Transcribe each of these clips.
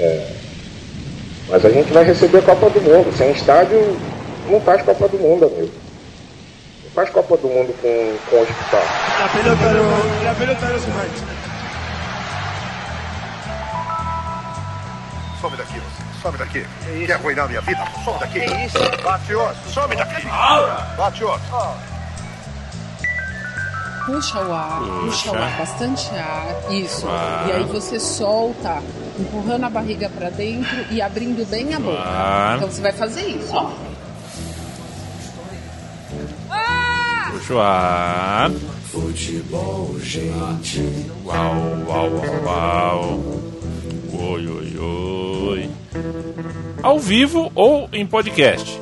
É, mas a gente vai receber a Copa do Mundo. Sem estádio, não faz Copa do Mundo, amigo. Não faz Copa do Mundo com, com hospital. La pelota no, la pelota no se mancha. Some daqui, você. Some daqui. Quer arruinar minha vida? Some daqui. Que isso? Bate outro. Some daqui. Bate outro. Puxa o ar, puxa, o ar, bastante ar. Isso. E aí você solta, empurrando a barriga pra dentro e abrindo bem a boca. Ar. Então você vai fazer isso, ó. Puxa o ar. Futebol, gente. Uau, uau, uau, uau. Oi, oi, oi. Ao vivo ou em podcast.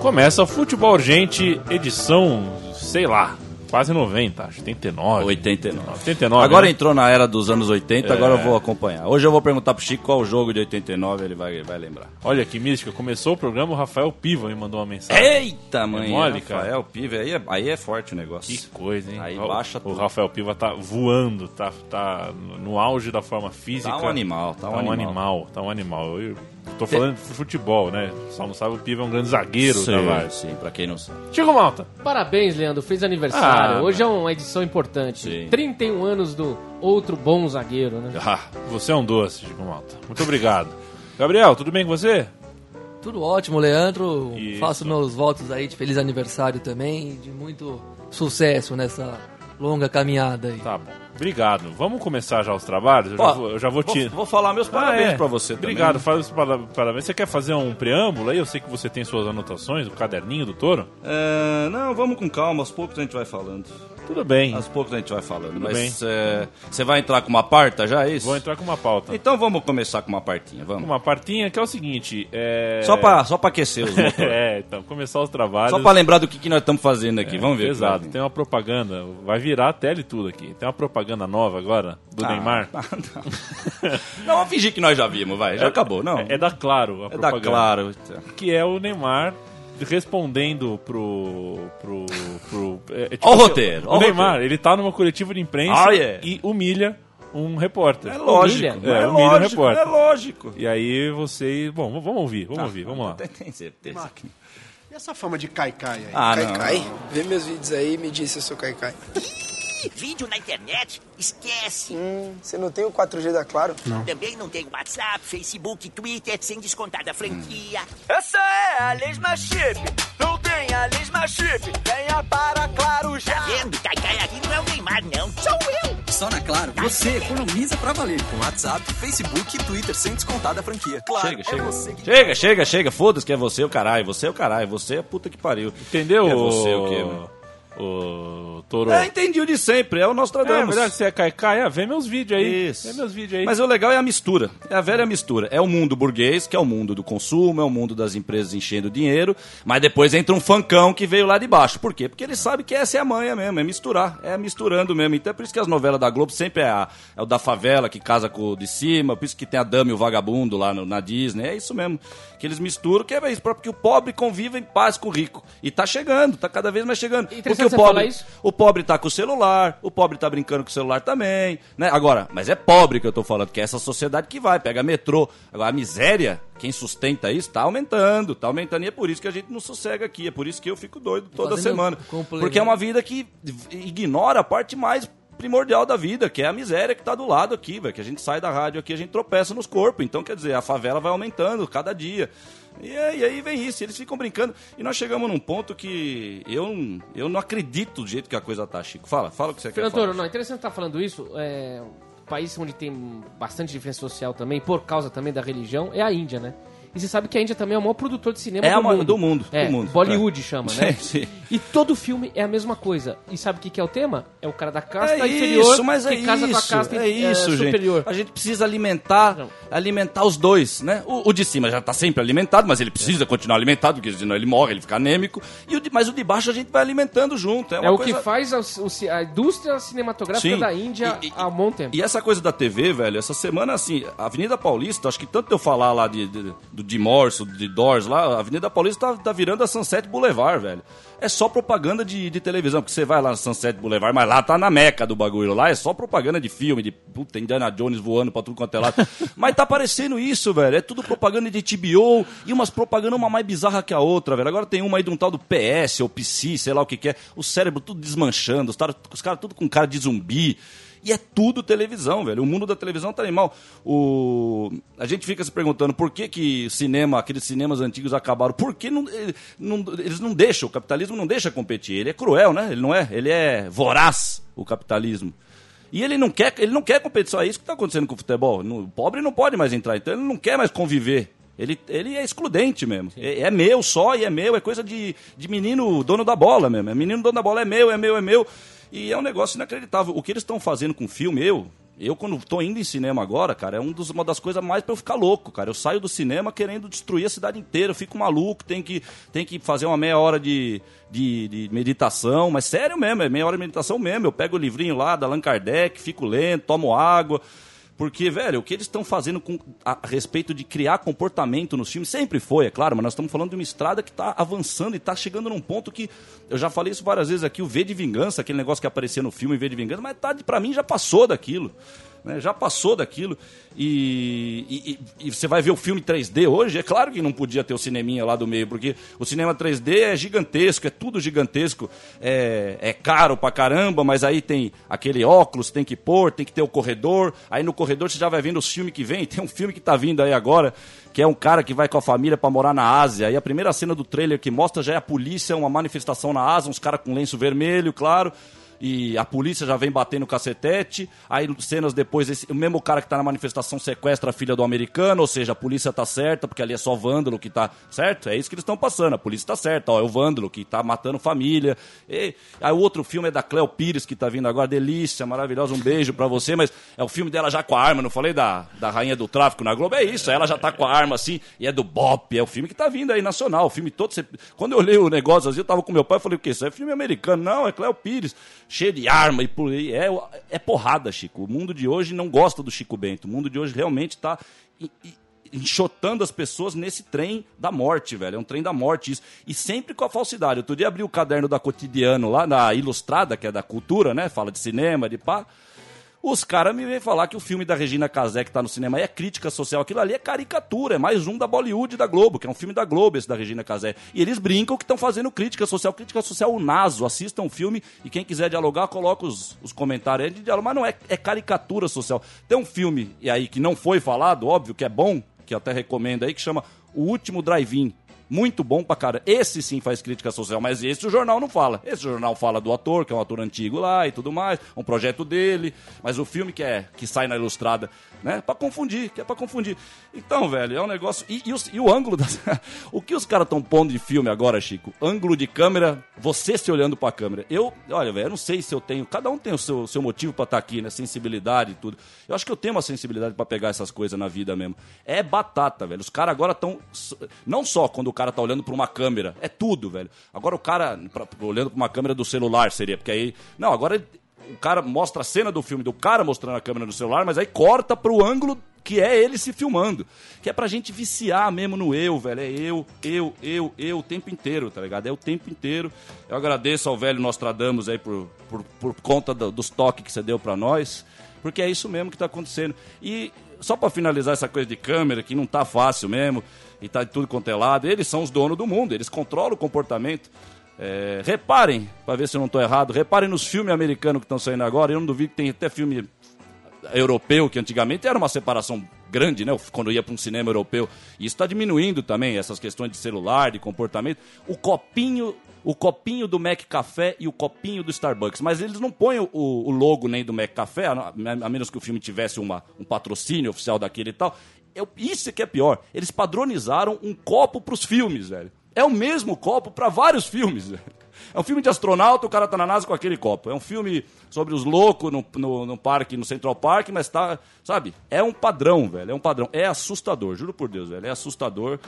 Começa o Futebol Urgente, edição, sei lá, quase 90, acho, 89. 89. 89. Agora né? entrou na era dos anos 80, É. agora eu vou acompanhar. Hoje eu vou perguntar pro Chico qual o jogo de 89 ele vai, vai lembrar. Olha que mística, começou o programa, o Rafael Piva me mandou uma mensagem. Eita, mãe! É mole. Rafael Pive, aí é, aí é forte o negócio. Que coisa, hein? Aí O- baixa O tudo. Rafael Piva tá voando, tá, tá no auge da forma física. Tá um animal, tá um animal. Tá um animal. Eu tô falando de futebol, né? Só não sabe, o Piva é um grande zagueiro sim, da Varsa. sim, pra quem não sabe. Chico Malta. Parabéns, Leandro. Fez aniversário. Ah, Hoje é uma edição importante. Sim. 31 anos do outro bom zagueiro, né? Ah, você é um doce, Chico Malta. Muito obrigado. Gabriel, tudo bem com você? Tudo ótimo, Leandro. Isso. Faço meus votos aí de feliz aniversário também e de muito sucesso nessa longa caminhada aí. Tá bom. Obrigado. Vamos começar já os trabalhos? Eu já vou, eu já vou te. Vou falar meus parabéns Ah, é. pra você também. Obrigado, faz os para- parabéns. Você quer fazer um preâmbulo aí? Eu sei que você tem suas anotações, o caderninho do touro. É, não, vamos com calma, aos poucos a gente vai falando. Tudo bem. Aos poucos a gente vai falando. Tudo Mas é, você vai entrar com uma parta já, é isso? Vou entrar com uma pauta. Então vamos começar com uma partinha, vamos. Uma partinha que é o seguinte. É... Só, pra, só pra aquecer os é, então, começar os trabalhos. Só pra lembrar do que, que nós estamos fazendo aqui, vamos ver. Exato, tem uma propaganda, vai virar a tele e tudo aqui. Tem uma propaganda nova agora, do Ah, Neymar. ah, não. não, vamos fingir que nós já vimos, vai. Já acabou, não. É, é da Claro a É da propaganda. Claro. Que é o Neymar respondendo pro. pro. pro é, é Ó o assim, roteiro, ó O o Neymar, roteiro. ele tá numa coletiva de imprensa Ah, yeah. e humilha um repórter. É lógico. Humilha? É, É, humilha o lógico, repórter. é lógico. E aí você. Bom, vamos ouvir, vamos ouvir, vamos lá. Tem, certeza. E essa fama de caicai aí? Ah, não. Caicai? Vê meus vídeos aí e me diz se eu sou Vídeo na internet? Esquece. Hum, você não tem o 4G da Claro? Também não tem WhatsApp, Facebook, Twitter, sem descontar da franquia. Essa é a Lesma Chip. Não tem a Lesma Chip. Venha para Claro já. Tá vendo? Caicai aqui não é o Neymar, não. Sou eu. Só na Claro, você economiza pra valer com WhatsApp, Facebook e Twitter sem descontar da franquia. Claro, Chega, é chega. você que Chega, chega, chega. Foda-se que é você o caralho. Você é o caralho. Você é a puta que pariu. Entendeu? É você o quê, meu? O Toro. É, entendi o de sempre. É o É Nostradamus. verdade que você é Kaikai? Ah, vê meus vídeos aí. Isso. Vê meus vídeos aí. Mas o legal é a mistura. É a velha mistura. É o mundo burguês, que é o mundo do consumo, é o mundo das empresas enchendo dinheiro, mas depois entra um fancão que veio lá de baixo. Por quê? Porque ele sabe que essa é a manha mesmo, é misturar, é misturando mesmo. Então é por isso que as novelas da Globo sempre é, a- é o da favela que casa com o de cima, por isso que tem a dama e o vagabundo lá no- na Disney. É isso mesmo. Que eles misturam, que é isso, para que o pobre conviva em paz com o rico. E tá chegando, tá cada vez mais chegando. Porque o pobre, o pobre tá com o celular, o pobre tá brincando com o celular também, né? Agora, mas é pobre que eu tô falando, que é essa sociedade que vai, pega metrô. Agora, a miséria, quem sustenta isso, tá aumentando, tá aumentando. E é por isso que a gente não sossega aqui, é por isso que eu fico doido toda Fazendo semana. Porque é uma vida que ignora a parte mais primordial da vida, que é a miséria que tá do lado aqui, velho. Que a gente sai da rádio aqui, a gente tropeça nos corpos. Então, quer dizer, a favela vai aumentando cada dia. E, aí- e aí vem isso, eles ficam brincando. E nós chegamos num ponto que eu, eu não acredito do jeito que a coisa tá, Chico. Fala, fala o que você quer Fernando falar. Toro, não, interessante estar falando isso. É, um país onde tem bastante diferença social também, por causa também da religião, é a Índia, né? E você sabe que a Índia também é o maior produtor de cinema É do, a mundo. do mundo, É, do mundo. Bollywood É. chama, né? Sim, sim. E todo filme é a mesma coisa. E sabe o que, que é o tema? É o cara da casta É inferior isso, mas é que casa isso, com a casta é isso, gente. superior. A gente precisa alimentar, Não. Alimentar os dois, né? O, o de cima já tá sempre alimentado, mas ele precisa continuar alimentado, porque senão ele morre, ele fica anêmico. E o de, mas o de baixo a gente vai alimentando junto. É, É o coisa... que faz a, a indústria cinematográfica Sim. da Índia E- e- há um bom tempo. E essa coisa da TV, velho, essa semana, assim, a Avenida Paulista, acho que tanto eu falar lá de, de- do Dimorso, de Doors lá, a Avenida Paulista tá, tá virando a Sunset Boulevard, velho. É só propaganda de, de televisão. Porque você vai lá no Sunset Boulevard, mas lá tá na meca do bagulho. Lá é só propaganda de filme, de puta, Indiana Jones voando pra tudo quanto é lado. mas tá parecendo isso, velho. É tudo propaganda de TBO e umas propaganda uma mais bizarra que a outra, velho. Agora tem uma aí de um tal do PS ou PC, sei lá o que que é. O cérebro tudo desmanchando, os caras os caras tudo com cara de zumbi. E é tudo televisão, velho. O mundo da televisão tá animal. O... A gente fica se perguntando por que, que cinema, aqueles cinemas antigos acabaram. Por que não, eh, não- eles não deixam, o capitalismo não deixa competir. Ele é cruel, né? Ele não é. Ele é voraz, o capitalismo. E ele não quer, ele não quer competição. É isso que está acontecendo com o futebol. O pobre não pode mais entrar, então ele não quer mais conviver. Ele, ele é excludente mesmo. É, é meu só e é meu, é coisa de, de menino dono da bola mesmo. É menino dono da bola, é meu, é meu, é meu. E é um negócio inacreditável. O que eles estão fazendo com o filme, eu, eu quando tô indo em cinema agora, cara, é um dos- uma das coisas mais pra eu ficar louco, cara. Eu saio do cinema querendo destruir a cidade inteira, eu fico maluco, tem que, tem que fazer uma meia hora de, de, de meditação, mas sério mesmo, é meia hora de meditação mesmo. Eu pego o livrinho lá da Allan Kardec, fico lendo, tomo água. Porque, velho, o que eles estão fazendo com, a, a respeito de criar comportamento nos filmes sempre foi, é claro, mas nós estamos falando de uma estrada que está avançando e está chegando num ponto que. Eu já falei isso várias vezes aqui, o V de Vingança, aquele negócio que aparecia no filme V de Vingança, mas tá, pra mim já passou daquilo. Né, Já passou daquilo. E, e- e- você vai ver o filme 3D hoje, é claro que não podia ter o cineminha lá do meio, porque o cinema 3D é gigantesco, é tudo gigantesco, é, é caro pra caramba, mas aí tem aquele óculos, tem que pôr, tem que ter o corredor, aí no corredor você já vai vendo os filmes que vem, tem um filme que tá vindo aí agora, que é um cara que vai com a família pra morar na Ásia, e a primeira cena do trailer que mostra já é a polícia, uma manifestação na Ásia, uns caras com lenço vermelho, claro, e a polícia já vem batendo o cacetete. Aí, cenas depois, esse, o mesmo cara que tá na manifestação sequestra a filha do americano, ou seja, a polícia tá certa, porque ali é só vândalo que tá certo. É isso que eles estão passando. A polícia tá certa, ó, é o vândalo que tá matando família. E, aí, o outro filme é da Cleo Pires, que tá vindo agora, delícia, maravilhosa, um beijo pra você, mas é o filme dela já com a arma, não falei da, da rainha do tráfico na Globo? É isso, ela já tá com a arma assim, e é do Bop, é o filme que tá vindo aí, nacional, o filme todo. você- Quando eu olhei o negócio assim, eu tava com meu pai, eu falei, o que? Isso é filme americano? Não, é Cleo Pires, cheio de arma e por aí. É, é porrada, Chico. O mundo de hoje não gosta do Chico Bento. O mundo de hoje realmente tá e- e- enxotando as pessoas nesse trem da morte, velho. É um trem da morte isso. E sempre com a falsidade. Outro dia abri o caderno da Cotidiano lá, na Ilustrada, que é da cultura, né? Fala de cinema, de pá. Os caras me vêm falar que o filme da Regina Casé que tá no cinema é crítica social. Aquilo ali é caricatura, é mais um da Bollywood da Globo, que é um filme da Globo esse da Regina Casé. E eles brincam que estão fazendo crítica social. Crítica social o naso. Assistam o filme e quem quiser dialogar, coloca os, os comentários aí de diálogo. Mas não é, é caricatura social. Tem um filme e aí que não foi falado, óbvio, que é bom, que até recomendo aí, que chama O Último Drive-In. Muito bom pra cara. Esse sim faz crítica social, mas esse o jornal não fala. Esse jornal fala do ator, que é um ator antigo lá e tudo mais, um projeto dele, mas o filme que é que sai na ilustrada, né? Pra confundir, que é pra confundir. Então, velho, é um negócio. E, e e o ângulo. O que os caras estão pondo de filme agora, Chico? Ângulo de câmera, você se olhando pra câmera. Eu, olha, velho, eu não sei se eu tenho. Cada um tem o seu, seu motivo pra estar aqui, né? Sensibilidade e tudo. Eu acho que eu tenho uma sensibilidade pra pegar essas coisas na vida mesmo. É batata, velho. Os caras agora estão. Não só quando o cara tá olhando pra uma câmera, é tudo, velho. Agora o cara, pra- olhando pra uma câmera do celular, seria, porque aí. Não, agora o cara mostra a cena do filme do cara mostrando a câmera no celular, mas aí corta pro ângulo que é ele se filmando. Que é pra gente viciar mesmo no eu, velho. É eu, eu, eu, eu o tempo inteiro, tá ligado? É o tempo inteiro. Eu agradeço ao velho Nostradamus aí por, por, por conta do- dos toques que você deu pra nós. Porque é isso mesmo que tá acontecendo. E só pra finalizar essa coisa de câmera, que não tá fácil mesmo, e tá de tudo quanto é lado, eles são os donos do mundo, eles controlam o comportamento. É, reparem, pra ver se eu não tô errado, reparem nos filmes americanos que estão saindo agora. Eu não duvido que tem até filme europeu, que antigamente era uma separação grande, né? Quando ia para um cinema europeu. E isso está diminuindo também, essas questões de celular, de comportamento. O copinho, o copinho do Mac Café e o copinho do Starbucks. Mas eles não põem o, o logo nem do Mac Café, a, a menos que o filme tivesse uma, um patrocínio oficial daquele e tal. Eu, isso é que é pior. Eles padronizaram um copo para os filmes, velho. É o mesmo copo para vários filmes, velho. É um filme de astronauta, o cara tá na NASA com aquele copo. É um filme sobre os loucos no, no, no parque, no Central Park, mas tá, sabe? É um padrão, velho. É um padrão. É assustador, juro por Deus, velho. É assustador.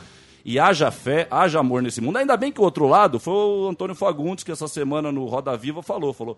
E haja fé, haja amor nesse mundo. Ainda bem que o outro lado foi o Antônio Fagundes, que essa semana no Roda Viva falou. Falou,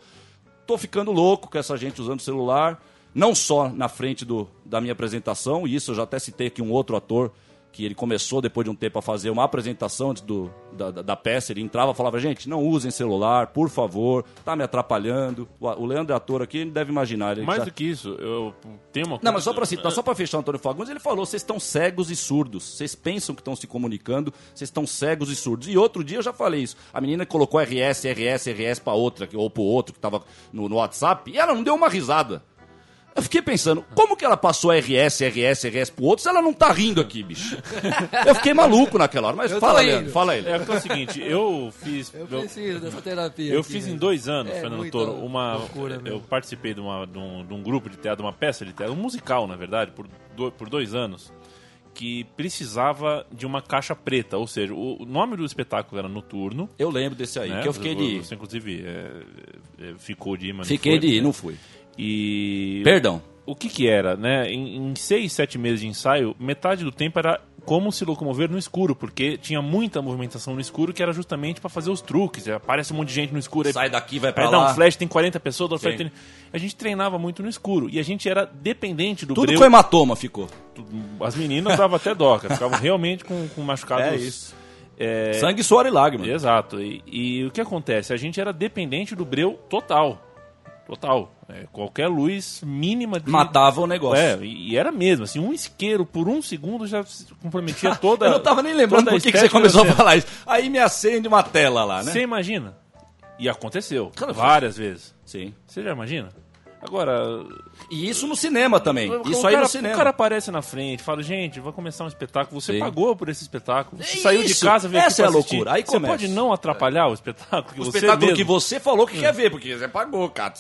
tô ficando louco com essa gente usando celular. Não só na frente do, da minha apresentação, e isso eu já até citei aqui um outro ator que ele começou depois de um tempo a fazer uma apresentação antes do, da, da, da peça, ele entrava e falava, gente, não usem celular, por favor, tá me atrapalhando. O, o Leandro é ator aqui, ele deve imaginar. Ele Mais já- do que isso, eu tenho uma Não, mas só pra citar, só pra fechar o Antônio Fagundes, ele falou, vocês estão cegos e surdos. Vocês pensam que estão se comunicando, vocês estão cegos e surdos. E outro dia eu já falei isso. A menina colocou RS, RS, RS pra outra, ou pro outro que tava no, no WhatsApp, e ela não deu uma risada. Eu fiquei pensando, como que ela passou RS, RS, RS pro outro se ela não tá rindo aqui, bicho? Eu fiquei maluco naquela hora, mas Eu fala, Leandro, fala aí. É, é o seguinte, eu fiz. Eu preciso dessa terapia. Eu aqui, fiz em velho. dois anos, É Fernando Toro, uma. loucura eu mesmo. participei de, uma, de, um, de um grupo de teatro, uma peça de teatro, um musical, na verdade, por, do- por dois anos, que precisava de uma caixa preta, ou seja, o, o nome do espetáculo era Noturno. Eu lembro desse aí, né? que eu fiquei de ir. Você, inclusive, é, é, ficou de ir, mas Fiquei não foi, de ir, né? não fui. E. Perdão. O que que era, né? Em, em seis, sete meses de ensaio, metade do tempo era como se locomover no escuro, porque tinha muita movimentação no escuro que era justamente pra fazer os truques. Aparece um monte de gente no escuro. aí- Sai daqui, vai pra Aí dá lá. um flash, tem 40 pessoas, dá um flash, tem... A gente treinava muito no escuro e a gente era dependente do Tudo breu. com hematoma ficou. As meninas davam até dó, cara. Ficavam realmente com, com machucados. É isso. é, Sangue, suor e lágrimas. Exato. E, e o que acontece? A gente era dependente do breu total. Total. É, qualquer luz mínima de... Matava o negócio. É, e e era mesmo. Assim, um isqueiro por um segundo já se comprometia toda Eu não tava nem lembrando por que que você começou a falar isso. Aí me acende uma tela lá, né? Você imagina? E aconteceu. Cara, várias vezes. Sim. Você já imagina? Agora. E isso no cinema também. o Isso cara, aí no cinema. O cara aparece na frente, fala, gente, vai começar um espetáculo. Você Sim. pagou por esse espetáculo. Você É saiu de isso. casa, veio Essa aqui é a assistir. loucura. Aí você começa. pode não atrapalhar o espetáculo que O você espetáculo mesmo- que você falou que quer ver, porque você pagou, Cato,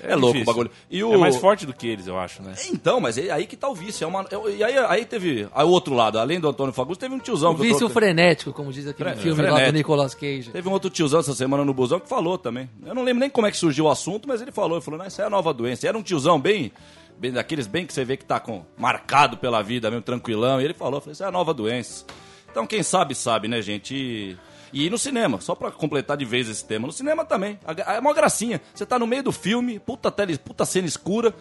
sumiu. É, louco o bagulho. E o... É mais forte do que eles, eu acho, né? Então, mas é aí que tá o vício. É uma... é- E aí, aí teve. Aí o outro lado, além do Antônio Fagundes, teve um tiozão. O vício tô- frenético, como diz aquele Fre- filme lá do frenético. Nicolas Cage. Teve um outro tiozão essa semana no busão que falou também. Eu não lembro nem como é que surgiu o assunto, mas ele falou. Ele falou, não, isso é a nova doença. E era um tiozão bem, bem daqueles bem que você vê que tá com, marcado pela vida, mesmo tranquilão. E ele falou, falou, isso é a nova doença. Então quem sabe, sabe, né, gente? E, e no cinema, só pra completar de vez esse tema. No cinema também. É uma gracinha. Você tá no meio do filme, puta, tele, puta cena escura.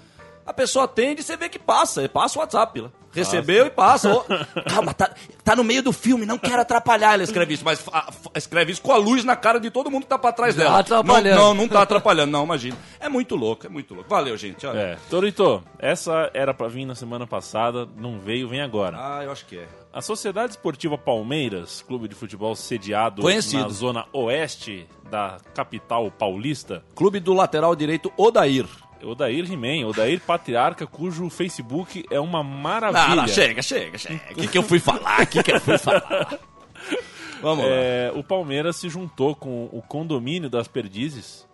A pessoa atende e você vê que passa. Passa o WhatsApp lá. Recebeu e passa. Calma, tá, tá no meio do filme, não quero atrapalhar. Ela escreve isso, mas fa- escreve isso com a luz na cara de todo mundo que tá pra trás Tá dela. atrapalhando. Não, não, não tá atrapalhando, não, imagina. É muito louco, é muito louco. Valeu, gente. Olha. É. Torito, essa era pra vir na semana passada, não veio, vem agora. Ah, eu acho que é. A Sociedade Esportiva Palmeiras, clube de futebol sediado Conhecido. na zona oeste da capital paulista, Clube do lateral direito Odair. Odair He-Man, Odair Patriarca, cujo Facebook é uma maravilha. Não, não, chega, chega, chega. O que, que eu fui falar? O que, que eu fui falar? Vamos lá. É, o Palmeiras se juntou com o condomínio das Perdizes,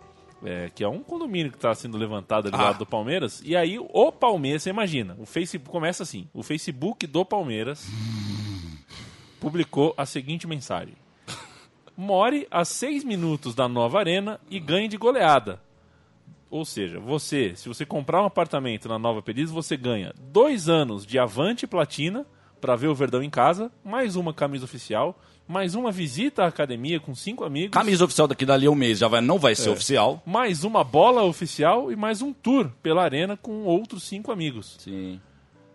é, que é um condomínio que está sendo levantado ali do Ah. lado do Palmeiras. E aí o Palmeiras, você imagina, o Facebook começa assim: o Facebook do Palmeiras publicou a seguinte mensagem: More a seis minutos da nova arena e ganhe de goleada. Ou seja, você, se você comprar um apartamento na Nova Perdizes, você ganha dois anos de Avante Platina para ver o Verdão em casa, mais uma camisa oficial, mais uma visita à academia com cinco amigos, Camisa oficial daqui dali a um mês já vai, não vai ser É. oficial. mais uma bola oficial e mais um tour pela arena com outros cinco amigos. Sim.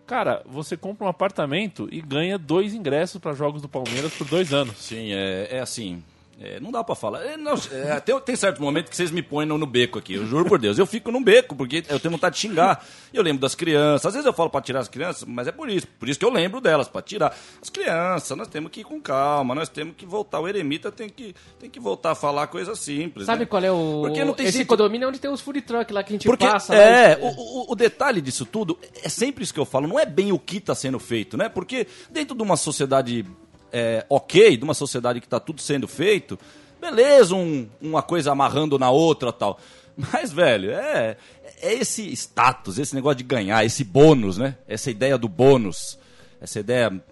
Cara, você compra um apartamento e ganha dois ingressos para jogos do Palmeiras por dois anos. Sim, é, é assim. É, não dá pra falar. É, não, é, tem, tem certo momento que vocês me põem no, no beco aqui. Eu juro por Deus. Eu fico no beco, porque eu tenho vontade de xingar. Eu lembro das crianças. Às vezes eu falo pra tirar as crianças, mas é por isso. Por isso que eu lembro delas, pra tirar. As crianças, nós temos que ir com calma, nós temos que voltar. O eremita tem que, tem que voltar a falar coisa simples. Sabe né? qual é o. Porque não tem Esse sentido. condomínio é onde tem os food truck lá que a gente Porque, passa. é, lá, o, o- o detalhe disso tudo é sempre isso que eu falo, não é bem o que está sendo feito, né? Porque dentro de uma sociedade é, ok, de uma sociedade que está tudo sendo feito, beleza, um- uma coisa amarrando na outra tal. Mas, velho, é, é esse status, esse negócio de ganhar, esse bônus, né? Essa ideia do bônus, essa ideia.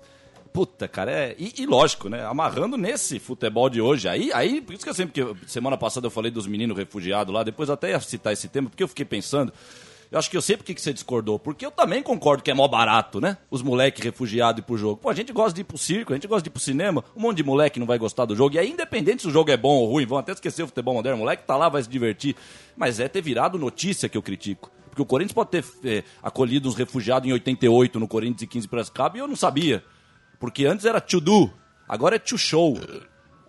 Puta, cara, é. E, e lógico, né? Amarrando nesse futebol de hoje. Aí, aí, por isso que eu sempre. Que semana passada eu falei dos meninos refugiados lá, depois até ia citar esse tema, porque eu fiquei pensando. Eu acho que eu sei por que você discordou. Porque eu também concordo que é mó barato, né? Os moleques refugiados pro jogo. Pô, a gente gosta de ir pro circo, a gente gosta de ir pro cinema. Um monte de moleque não vai gostar do jogo. E aí, independente se o jogo é bom ou ruim, vão até esquecer o futebol moderno. O moleque tá lá, vai se divertir. Mas é ter virado notícia que eu critico. Porque o Corinthians pode ter eh, acolhido uns refugiados em 88 no Corinthians e 15 Piracicaba e eu não sabia. Porque antes era to do, agora é to show.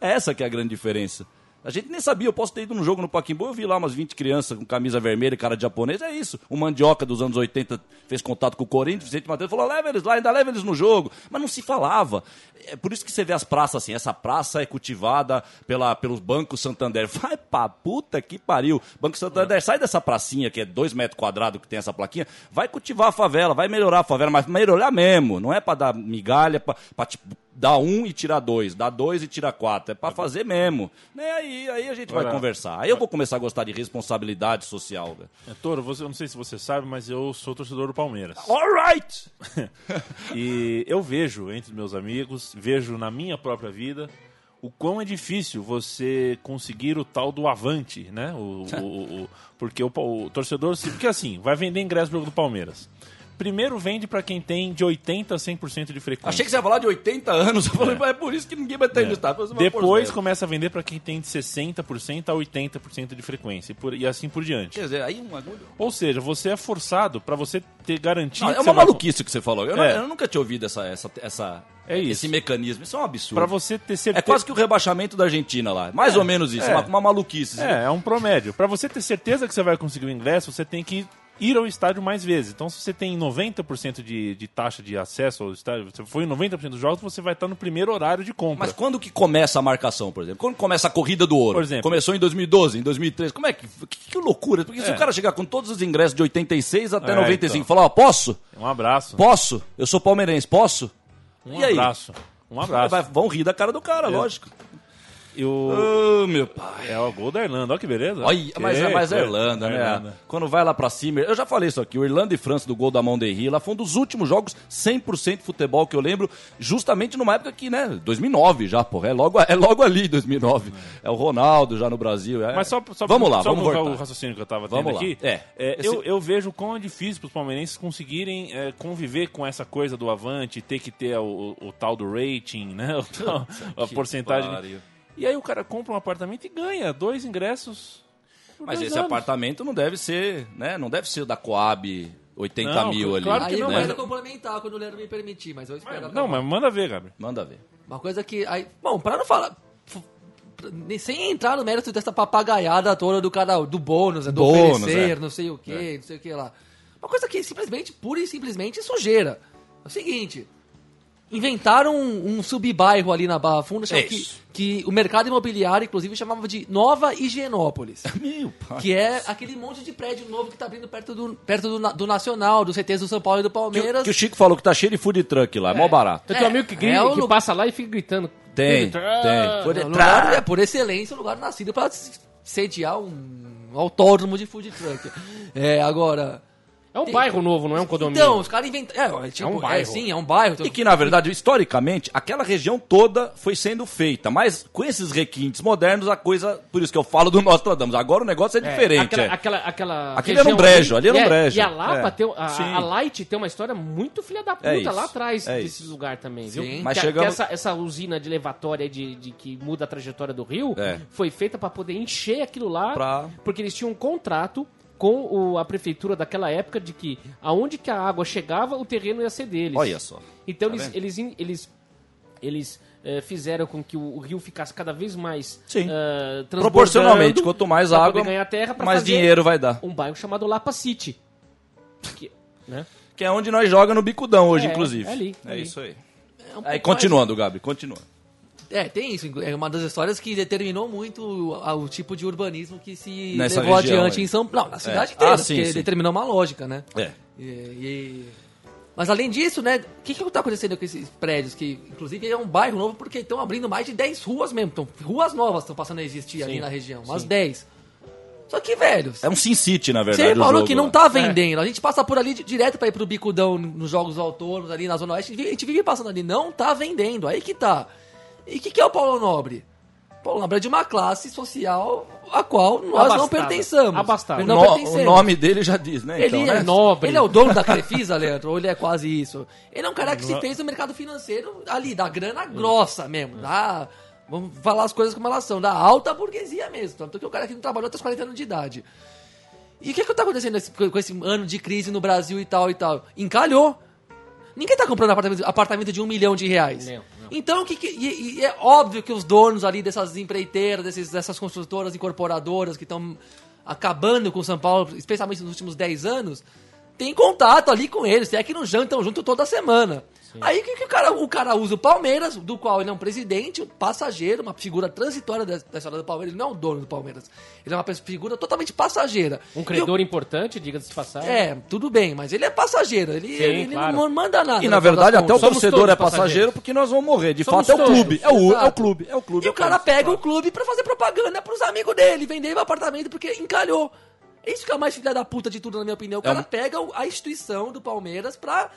Essa que é a grande diferença. A gente nem sabia, eu posso ter ido num jogo no Paquimbu, eu vi lá umas 20 crianças com camisa vermelha e cara de japonês, é isso. O Mandioca dos anos 80 fez contato com o Corinthians, o Vicente Matheus falou, leva eles lá, ainda leva eles no jogo. Mas não se falava. É por isso que você vê as praças assim, essa praça é cultivada pela, pelos bancos Santander. Vai pra puta que pariu. Banco Santander, sai dessa pracinha que é dois metros quadrados que tem essa plaquinha, vai cultivar a favela, vai melhorar a favela, mas melhorar mesmo. Não é pra dar migalha, pra, pra tipo, dar um e tirar dois, dar dois e tirar quatro. É pra fazer mesmo. Né? Aí, aí a gente vai conversar. Aí eu vou começar a gostar de responsabilidade social. velho. É, Toro, você, eu não sei se você sabe, mas eu sou torcedor do Palmeiras. Alright! e eu vejo entre meus amigos, vejo na minha própria vida, o quão é difícil você conseguir o tal do avante, né? O, o- o- o- porque o, torcedor. se- Porque assim, vai vender ingresso pro jogo do Palmeiras. Primeiro vende pra quem tem de 80% a 100% de frequência. Achei que você ia falar de 80 anos. Eu falei, é, por isso que ninguém vai eu vou pôr Depois começa a vender pra quem tem de 60% a 80% de frequência e, por- e assim por diante. Quer dizer, aí um agulho. Ou seja, você é forçado pra você ter garantia. Não, é uma vai- maluquice o que você falou. Eu, não- É. eu nunca tinha ouvido essa, essa, essa, É isso. esse mecanismo. Isso é um absurdo. Pra você ter certeza. É quase que o rebaixamento da Argentina lá. Mais É, ou menos isso. é. Uma, uma maluquice. É, é um promédio. Pra você ter certeza que você vai conseguir o ingresso, você tem que ir ao estádio mais vezes. Então, se você tem 90% de, de taxa de acesso ao estádio, você foi em 90% dos jogos, você vai estar no primeiro horário de compra. Mas quando que começa a marcação, por exemplo? Quando começa a corrida do ouro? Por exemplo. Começou em 2012, em 2013. Como é que... Que, que loucura. Porque se É. o cara chegar com todos os ingressos de 86 até É, 95 e então. falar, ó, posso? Um abraço. Posso? Eu sou palmeirense, posso? Um e aí? abraço. Um abraço. Vai- vão rir da cara do cara, É. lógico. E o... Ô, meu pai. É o gol da Irlanda, olha que beleza. Olha, mas, Que mas a coisa. Irlanda, né? Irlanda. Quando vai lá pra cima. Eu já falei isso aqui. O Irlanda e França do gol da Monderry lá foi um dos últimos jogos 100% futebol que eu lembro, justamente numa época que, né? 2009 já, porra. É logo, é logo ali, 2009. É o Ronaldo já no Brasil. é- Mas só, só vamos lá, só vamos voltar o raciocínio que eu tava Vamos tendo lá. aqui. É, esse- eu, eu vejo como é difícil para os palmeirenses conseguirem é, conviver com essa coisa do avante, ter que ter o, o- o tal do rating, né? A porcentagem. pariu. E aí o cara compra um apartamento e ganha dois ingressos. Mas esse anos. apartamento não deve ser, né? Não deve ser o da Coab 80 Não, mil ali. claro que Aí não, eu mas- vou complementar quando o Leandro me permitir, mas eu espero. Não, mas manda ver, Gabriel. Manda ver. Uma coisa que. Aí, bom, para não falar. Sem entrar no mérito dessa papagaiada toda do cara, do bônus, né, do Bônus, oferecer, é. não sei o que, não sei o que lá. Uma coisa que simplesmente, pura e simplesmente sujeira. É o seguinte. Inventaram um, um subbairro ali na Barra Funda É que, que o mercado imobiliário, inclusive, chamava de Nova Higienópolis. Meu pai. Que é aquele monte de prédio novo que tá abrindo perto do, perto do, do Nacional, dos CTs do São Paulo e do Que, Palmeiras. que o Chico falou que tá cheio de food truck lá, é mó barato. Eu tenho um amigo que, grita, é o que passa lá e fica gritando. Tem, tem. Por, lugar, é, por excelência, um lugar nascido para sediar um autódromo de food truck. É, agora. É um bairro novo, não é um condomínio. Então, os caras inventaram. É, tipo, um é, bairro. sim, é um bairro. E que, na verdade, historicamente, aquela região toda foi sendo feita. Mas com esses requintes modernos, a coisa. Por isso que eu falo do Nostradamus. Agora o negócio é, É, diferente. Aquela, é. aquela, aquela Aquilo era um brejo, ali era um é- brejo. E a Lapa É. tem. A, a Light tem uma história muito filha da puta É isso, lá atrás é desse lugar também, viu? Sim. Mas que, chegamos- que essa, essa usina de levatória de, de que muda a trajetória do rio É. foi feita para poder encher aquilo lá, Pra- porque eles tinham um contrato com o- a prefeitura daquela época de que aonde que a água chegava, o terreno ia ser deles. Olha só. Então Tá eles, eles, eles, eles eh, fizeram com que o, o rio ficasse cada vez mais Sim. transbordando Proporcionalmente, quanto mais pra água, terra pra mais fazer dinheiro vai dar. Um bairro chamado Lapa City. Que, né? Que é onde nós joga no bicudão hoje, É, inclusive. é ali, É ali. isso aí. É um Aí, continuando, Gabi, continua. É, tem isso. É uma das histórias que determinou muito o, a- o tipo de urbanismo que se Nessa levou região adiante aí. em São Paulo. Não, na cidade É. inteira, Ah, sim, porque sim. determinou uma lógica, né? É. E- e- Mas além disso, né, o que que tá acontecendo com esses prédios? Que, inclusive, é um bairro novo porque estão abrindo mais de 10 ruas mesmo. Então, ruas novas estão passando a existir ali Sim, na região. Umas sim. 10. Só que, velho, É um Sin City, na verdade. você falou que não tá vendendo. A gente passa por ali di- direto pra ir pro bicudão nos jogos autônomos ali na Zona Oeste. A gente vive- a gente vive passando ali. Não tá vendendo. Aí que tá. E o que, que é o Paulo Nobre? Paulo Nobre é de uma classe social a qual nós não Abastada. pertençamos. Abastada. O, Não no- pertencemos. o nome dele já diz, né? Ele, então, é né? nobre. ele é o dono da Crefisa, Leandro? Ou ele é quase isso? Ele é um cara que se fez no mercado financeiro ali, da grana grossa mesmo. Da, vamos falar as coisas como elas são, da alta burguesia mesmo. Tanto que o cara que não trabalhou até os 40 anos de idade. E o que que tá acontecendo esse- com esse ano de crise no Brasil e tal e tal? Encalhou. Ninguém tá comprando apartamento, apartamento de um milhão de reais. Não. Então, que, que- e, e é óbvio que os donos ali dessas empreiteiras, desses, dessas construtoras incorporadoras que estão acabando com São Paulo, especialmente nos últimos 10 anos, tem contato ali com eles, é que não jantam junto toda semana. Aí o que, que o, cara, o cara usa o Palmeiras, do qual ele é um presidente, um passageiro, uma figura transitória da, da história do Palmeiras. Ele não é o dono do Palmeiras. Ele é uma figura totalmente passageira. Um credor importante, diga-se de passagem. É, tudo bem, mas ele é passageiro. Ele, Sim, ele claro. não manda nada. E na verdade até o torcedor é passageiro porque nós vamos morrer. De Somos fato é o clube. É o, é o clube. É o clube. E é o cara clube. pega o clube pra fazer propaganda pros amigos dele, vender o apartamento porque encalhou. É isso que é o mais filha da puta de tudo, na minha opinião. O cara um- pega a instituição do Palmeiras pra.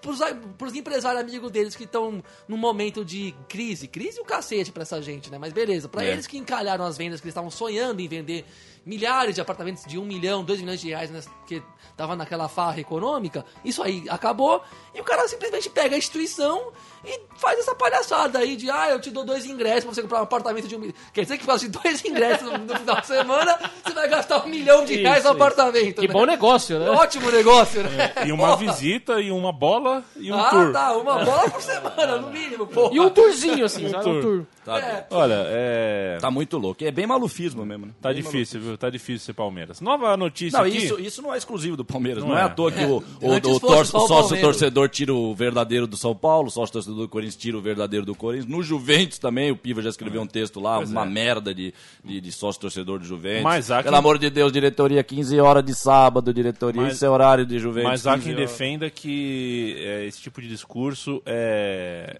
Pros, pros empresários amigos deles que estão num momento de crise. Crise o cacete pra essa gente, né? Mas beleza. Pra É. eles que encalharam as vendas, que eles estavam sonhando em vender milhares de apartamentos de um milhão, dois milhões de reais, né, que tava naquela farra econômica, isso aí acabou. E o cara simplesmente pega a instituição e faz essa palhaçada aí de, ah, eu te dou dois ingressos pra você comprar um apartamento de um milhão. Quer dizer que faz dois ingressos no, final de semana, você vai gastar um milhão de Isso, reais no isso. apartamento. Que né? bom negócio, né? Ótimo negócio, né? E uma Porra. visita, e uma bola, e um ah, tour. tá, uma bola por semana, no mínimo, pô. E um tourzinho, assim, Um sabe? tour. Um tour. Tá, É. Olha, é... tá muito louco. É bem malufismo mesmo, né? Tá Bem difícil, viu? Tá difícil ser Palmeiras. Nova notícia Não, aqui. isso, isso não é exclusivo do Palmeiras. Não, Não é. é. à toa que o, o, o, tor- o o sócio Palmeiras. torcedor tira o verdadeiro do São Paulo, o sócio torcedor do Corinthians tira o verdadeiro do Corinthians. No Juventus também, o Piva já escreveu um texto lá, Pois uma é. merda de, de, de sócio torcedor do Juventus. Mas há Pelo quem- amor de Deus, diretoria, 15 horas de sábado, diretoria, Mas- isso é horário de Juventus. Mas há 15 quem horas. defenda que é, esse tipo de discurso é,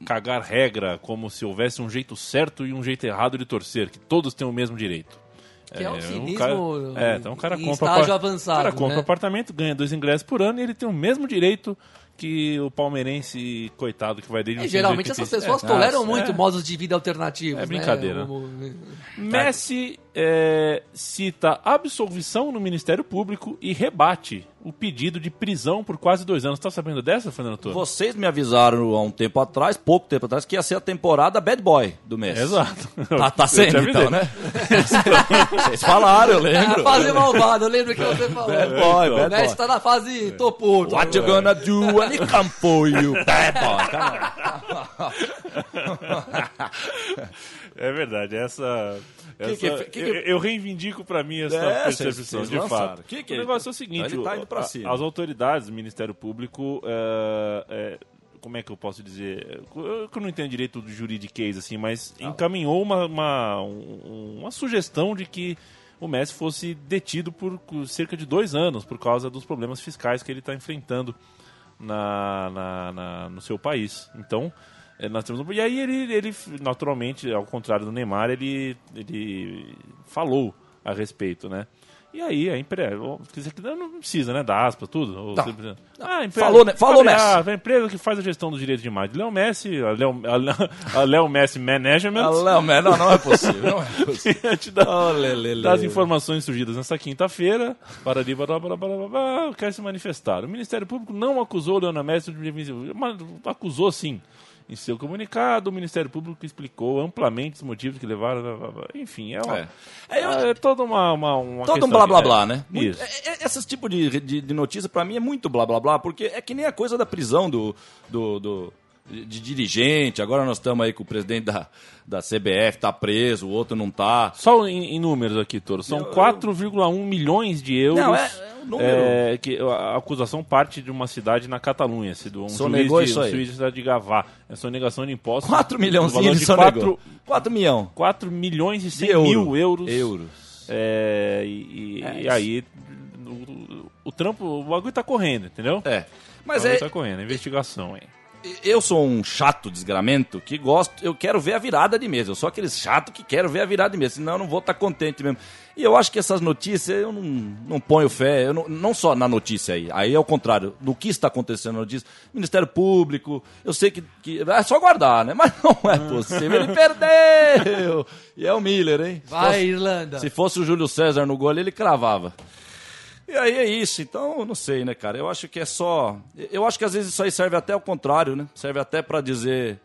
é cagar regra, como se houvesse um jeito certo e um jeito errado de torcer, que todos têm o mesmo direito. Que é um cinismo cara, é, então o cara compra estágio avançado, O cara compra né? apartamento, ganha dois ingressos por ano e ele tem o mesmo direito que o palmeirense coitado que vai desde E um geralmente essas pessoas É, toleram nossa, muito é. modos de vida alternativos. É brincadeira. Né? Messi é, cita absolvição no Ministério Público e rebate o pedido de prisão por quase dois anos. Tá sabendo dessa, Fernando Torres? Vocês me avisaram há um tempo atrás, pouco tempo atrás, que ia ser a temporada Bad Boy do Messi. Exato. Tá, tá sendo então, né? Vocês falaram, eu lembro. A fase malvada, eu lembro que você falou. Bad boy, o bad Messi boy. tá na fase topo. What you gonna do when it come for you? Bad boy, É verdade, essa. essa- que- que- que- eu, eu reivindico pra mim essa É, percepção, de fato. Que que- o negócio é o seguinte: tá o- a- as autoridades do Ministério Público. é, é, como é que eu posso dizer? Eu, eu não entendo direito do juridiquês, assim, mas encaminhou uma, uma, um- uma sugestão de que o Messi fosse detido por cerca de dois anos por causa dos problemas fiscais que ele está enfrentando na, na- na- no seu país. Então, nós temos um- e aí ele, ele naturalmente, ao contrário do Neymar, ele, ele falou a respeito, né? E aí a empresa, não precisa, né, dar aspas, tudo. Você Ah, a empresa, Falou, né? Falou, Messi. A empresa que faz a gestão dos direitos de imagem, Léo Messi, a Léo, a Léo- a Messi Management. Ah, Léo, mas não, não é possível, não é possível. Diante da- Oh, lê, lê, lê. das informações surgidas nesta quinta-feira, para ali, blá, blá, blá, blá, quer se manifestar. O Ministério Público não acusou Leonel Messi de mas acusou sim. Em seu comunicado, o Ministério Público explicou amplamente os motivos que levaram. blá, blá. Enfim, é, uma, É. é, é toda uma, uma, uma Todo um blá blá é, blá, né? Muito- é- é- Esse tipo de, de, de notícia pra mim é muito blá blá blá, porque é que nem a coisa da prisão do, do, do- de, de dirigente. Agora nós estamos aí com o presidente da, da CBF, tá preso, o outro não tá. Só em, em números aqui, Toro. São 4,1 milhões de euros. Não, é- é um é, que a acusação parte de uma cidade na Catalunha, se do um Sonegou juiz de, isso um aí. juiz de cidade de Gavá. É sonegação de impostos. 4 no milhãozinhos valor ele de só 4, negou. 4 milhão. 4 milhões e 100 euro. mil euros. Euros. É, e, É e aí o, o trampo, o bagulho tá correndo, entendeu? É. Mas o bagulho é, tá correndo, a investigação, hein? eu sou um chato desgramento que gosto, eu quero ver a virada de mesa. Eu sou aquele chato que quero ver a virada de mesa, senão eu não vou estar contente mesmo. E eu acho que essas notícias eu não, não ponho fé, eu não, não só na notícia aí, aí é o contrário, no que está acontecendo na notícia. Ministério Público, eu sei que, que é só guardar, né? Mas não é possível, ele perdeu! E é o Miller, hein? Vai, fosse- Irlanda. Se fosse o Júlio César no gol, ele cravava. E aí é isso, então eu não sei, né, cara? Eu acho que é só. Eu acho que às vezes isso aí serve até ao contrário, né? Serve até pra dizer.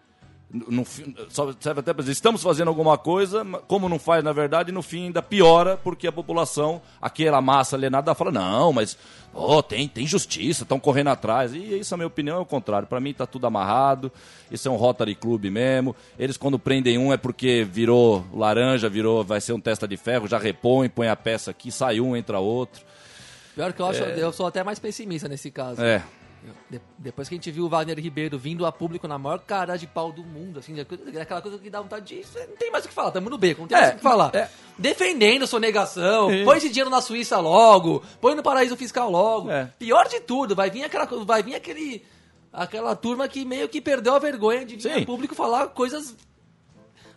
No serve até para dizer, estamos fazendo alguma coisa, como não faz na verdade, no fim ainda piora, porque a população, aquela massa alienada, fala, não, mas ó, tem, tem justiça, estão correndo atrás. E isso, a minha opinião, é o contrário. Para mim tá tudo amarrado, isso é um Rotary Club mesmo. Eles quando prendem um é porque virou laranja, virou, vai ser um testa de ferro, já repõe, põe a peça aqui, sai um, entra outro. Pior que eu acho, É. eu sou até mais pessimista nesse caso. É. De- depois que a gente viu o Wagner Ribeiro vindo a público na maior cara de pau do mundo, assim, aquela coisa que dá vontade de. Não tem mais o que falar, tamo no beco, não tem É, mais o que falar. Defendendo sonegação, É. põe esse dinheiro na Suíça logo, põe no paraíso fiscal logo. É. Pior de tudo, vai vir aquela vai vir aquele. aquela turma que meio que perdeu a vergonha de vir a público falar coisas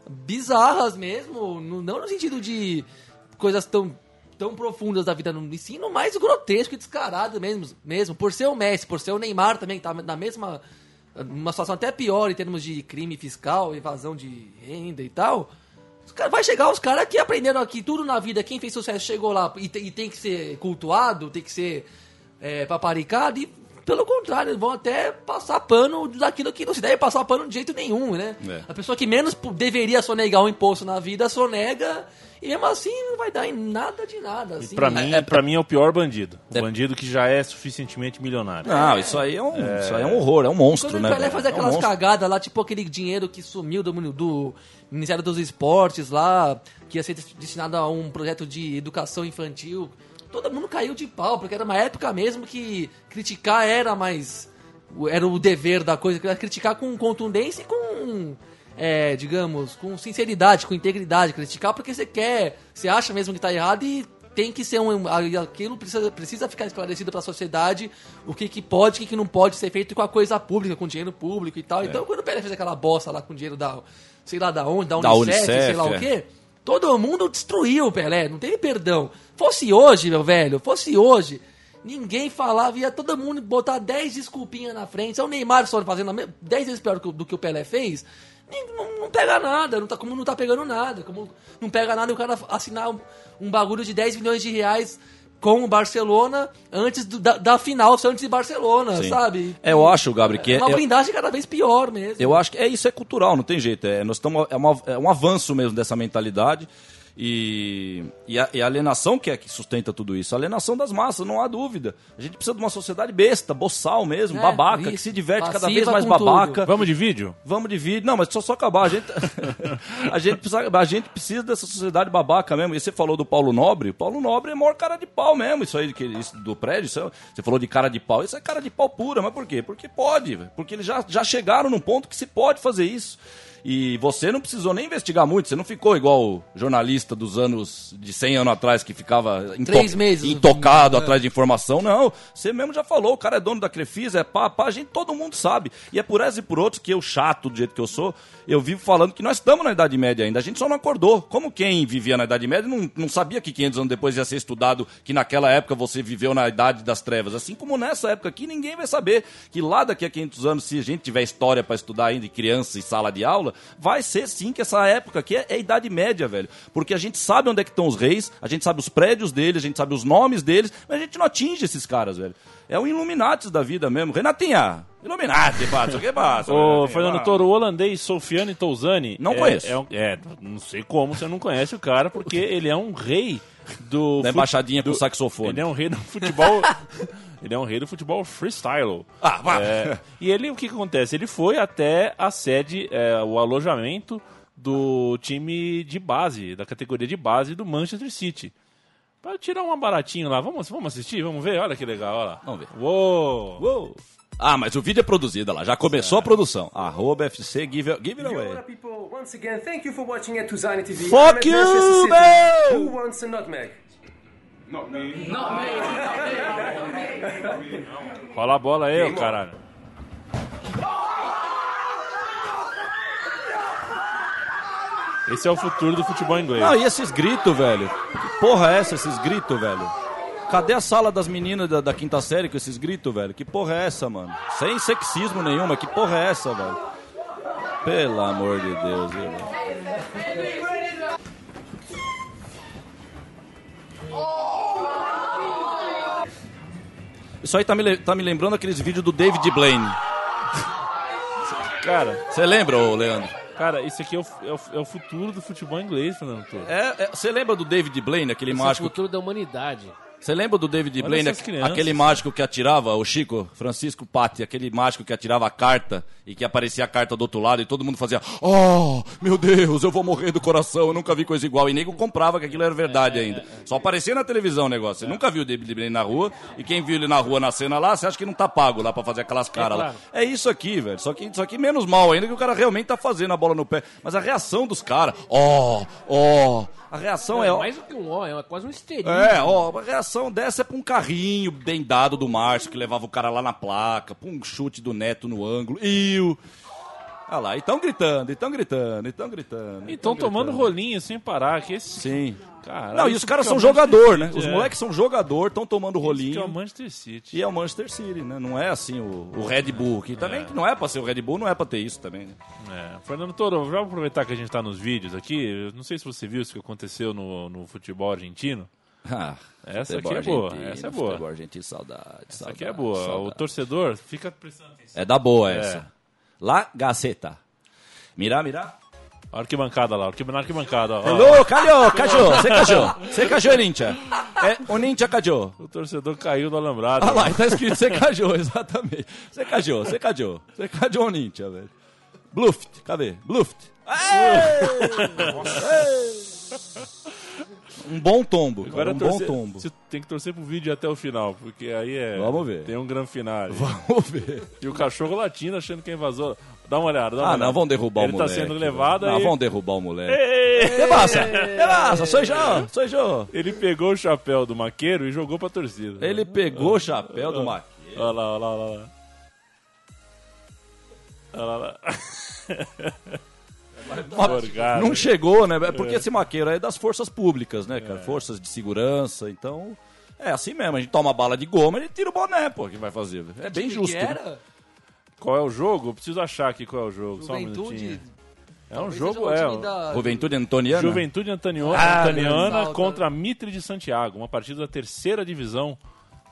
bizarras mesmo, não no sentido de coisas tão, tão profundas da vida, no ensino mais grotesco e descarado mesmo, mesmo, por ser o Messi, por ser o Neymar também, que tá na mesma, uma situação até pior em termos de crime fiscal, evasão de renda e tal. Vai chegar os caras que aprenderam aqui tudo na vida, quem fez sucesso chegou lá e, e tem que ser cultuado, tem que ser é, paparicado e pelo contrário, eles vão até passar pano daquilo que não se deve passar pano de jeito nenhum, né? É. A pessoa que menos deveria sonegar um imposto na vida, sonega, e mesmo assim não vai dar em nada de nada. Assim. Pra mim, pra mim é o pior bandido. O bandido que já é suficientemente milionário. Não, isso aí é um, isso aí é um horror, é um monstro, Quando né? o Pelé velho? fazia É um aquelas monstro. cagadas lá, tipo aquele dinheiro que sumiu do, do Ministério dos Esportes lá, que ia ser destinado a um projeto de educação infantil. Todo mundo caiu de pau, porque era uma época mesmo que criticar era mais. Era o dever da coisa, criticar com contundência e com. é, digamos, com sinceridade, com integridade. Criticar porque você quer, você acha mesmo que tá errado e tem que ser um. Aquilo precisa, precisa ficar esclarecido para a sociedade o que, que pode e o que, que não pode ser feito com a coisa pública, com dinheiro público e tal. É. Então, quando o Pelé fez aquela bosta lá com dinheiro da. sei lá da onde, da Da Unicef, Unicef, sei lá é. o quê. Todo mundo destruiu o Pelé, não teve perdão. Fosse hoje, meu velho, fosse hoje, ninguém falava, ia todo mundo botar 10 desculpinhas na frente. É o Neymar só fazendo a me- 10 vezes pior do que- o Pelé fez. Não, não pega nada, não tá, como não tá pegando nada. Como não pega nada o cara assinar um, um bagulho de 10 milhões de reais com o Barcelona antes do- da, da final Santos e Barcelona, Sim. sabe? É, eu acho, Gabriel, que É é, uma é- blindagem cada vez pior mesmo. Eu acho que é isso é cultural, não tem jeito. É, nós estamos, é, uma- é um avanço mesmo dessa mentalidade. E, e, a, e a alienação que é que sustenta tudo isso. A alienação das massas, não há dúvida. A gente precisa de uma sociedade besta, boçal mesmo, É, babaca, que isso. se diverte cada Passiva vez mais babaca. tudo. Vamos de vídeo? Vamos de vídeo. Não, mas só, só acabar. A gente, a, gente precisa, a gente precisa dessa sociedade babaca mesmo. E você falou do Paulo Nobre. O Paulo Nobre é maior cara de pau mesmo. Isso aí que, isso do prédio. isso é- você falou de cara de pau. Isso é cara de pau pura. Mas por quê? Porque pode. Porque eles já, já chegaram num ponto que se pode fazer isso. E você não precisou nem investigar muito, você não ficou igual o jornalista dos anos de 100 anos atrás que ficava Três meses. intocado É. atrás de informação. Não, você mesmo já falou, o cara é dono da Crefisa, é pá, pá, a gente, todo mundo sabe. E é por essa e por outros que eu, chato do jeito que eu sou, eu vivo falando que nós estamos na Idade Média ainda, a gente só não acordou. Como quem vivia na Idade Média não, não sabia que 500 anos depois ia ser estudado que naquela época você viveu na Idade das Trevas. Assim como nessa época aqui, ninguém vai saber que lá daqui a 500 anos, se a gente tiver história para estudar ainda, criança e sala de aula, vai ser sim que essa época aqui é, é Idade Média, velho. Porque a gente sabe onde é que estão os reis, a gente sabe os prédios deles, a gente sabe os nomes deles, mas a gente não atinge esses caras, velho. É o Illuminatis da vida mesmo. Renatinha, Illuminati, passa, o que passa? Ô, Fernando. Toro, o holandês Sofiane Touzani. Não é- conheço. É, um- é, não sei como você não conhece o cara, porque ele é um rei do. Da embaixadinha do- com saxofone. Ele é um rei do futebol. ele é um rei do futebol freestyle. Ah, vá. É, e ele, o que, que acontece? Ele foi até a sede, é, o alojamento do time de base, da categoria de base do Manchester City. Pra tirar uma baratinho lá. Vamos, vamos assistir? Vamos ver? Olha que legal, olha lá. Vamos ver. Uou! Uou. Ah, mas o vídeo é produzido olha lá, já começou a produção. Arroba FC Give, give It Away. Yola people, once again, thank you for watching at Tuzani TV. Fuck you! Who wants a nutmeg? Not me. Not me. Rola a bola aí, ô caralho. Esse é o futuro do futebol inglês. Não, e esses gritos, velho? Que porra é essa, esses gritos, velho? Cadê a sala das meninas da, da quinta série com esses gritos, velho? Que porra é essa, mano? Sem sexismo nenhuma, que porra é essa, velho? Pelo amor de Deus, velho? Isso aí tá me, tá me lembrando aqueles vídeos do David Blaine. Cara, Você lembra, ô Leandro? cara, isso aqui é o, é o- é o futuro do futebol inglês, Fernando Toro. É, é, você lembra do David Blaine, aquele Esse é o mágico? futuro da humanidade. Você lembra do David Blaine, aquele mágico que atirava, o Chico, Francisco Patti, aquele mágico que atirava a carta e que aparecia a carta do outro lado e todo mundo fazia, oh, meu Deus, eu vou morrer do coração, eu nunca vi coisa igual. E nego comprava que aquilo era verdade ainda. Só aparecia na televisão o negócio. Você nunca viu o David Blaine na rua e quem viu ele na rua na cena lá, você acha que não tá pago lá pra fazer aquelas caras claro. lá. É isso aqui, velho. Só que, só que menos mal ainda que o cara realmente tá fazendo a bola no pé. Mas a reação dos caras, ó, ó, a reação é... ó, mais do que um ó, é quase um esterismo. é, ó, a reação dessa é pra um carrinho bem dado do Márcio, que levava o cara lá na placa, pra um chute do Neto no ângulo. E o. Olha lá, e tão gritando, e tão gritando, e tão gritando. E estão tomando rolinho sem parar. Que esse... Sim. Cara, Não, e os caras é são o jogador, né? Os é. moleques são jogador, estão tomando Isso rolinho. que é o Manchester City. E é o Manchester City, né? Não é assim o, o Red Bull, que também que não é pra ser o Red Bull, não é pra ter isso também. Né? É. Fernando Toro, vamos aproveitar que a gente tá nos vídeos aqui. Eu não sei se você viu isso que aconteceu no, no futebol argentino. Ah, Essa aqui é boa, essa é boa. Futebol argentino, saudade. Essa aqui é boa. O torcedor fica prestando atenção. É da boa É. essa. La Gaceta. Mira, mira. A arquibancada lá, na arquibancada. ó. Hello, calhou, cajou, você cajou. Você cajou, Ninja. É, o Ninja cajou. O torcedor caiu do alambrado. Ah lá, tá escrito você cajou, exatamente. Você cajou, você cajou. Você cajou o Ninja, velho. Bluft, cadê? Bluft. Um bom tombo, Agora um torcer- bom tombo. Você tem que torcer pro vídeo até o final, porque aí é. Vamos ver. Tem um grande final. Vamos ver. E o cachorro latindo achando que é invasor. Dá uma olhada, dá uma Ah, olhada. não, vão derrubar Ele o moleque. tá sendo levado Não, vão derrubar o moleque. Que passa? Que passa? Sou eu, sou eu. Ele pegou o chapéu do maqueiro e jogou pra torcida. Ele pegou o chapéu do maqueiro. Olha lá, olha lá, olha lá. Olha lá, olha lá. Forgado. Não chegou, né? Porque É. esse maqueiro é das forças públicas, né, cara? Forças de segurança, então... É assim mesmo, a gente toma bala de goma e tira o boné, pô, que vai fazer. É bem Que justo. que né? era? Qual é o jogo? Eu preciso achar aqui qual é o jogo. Só um Juventude. minutinho. É um jogo, é. da- Juventude Antoniana? Juventude Antoniana, Ah, Antoniana contra Mitre de Santiago, uma partida da terceira divisão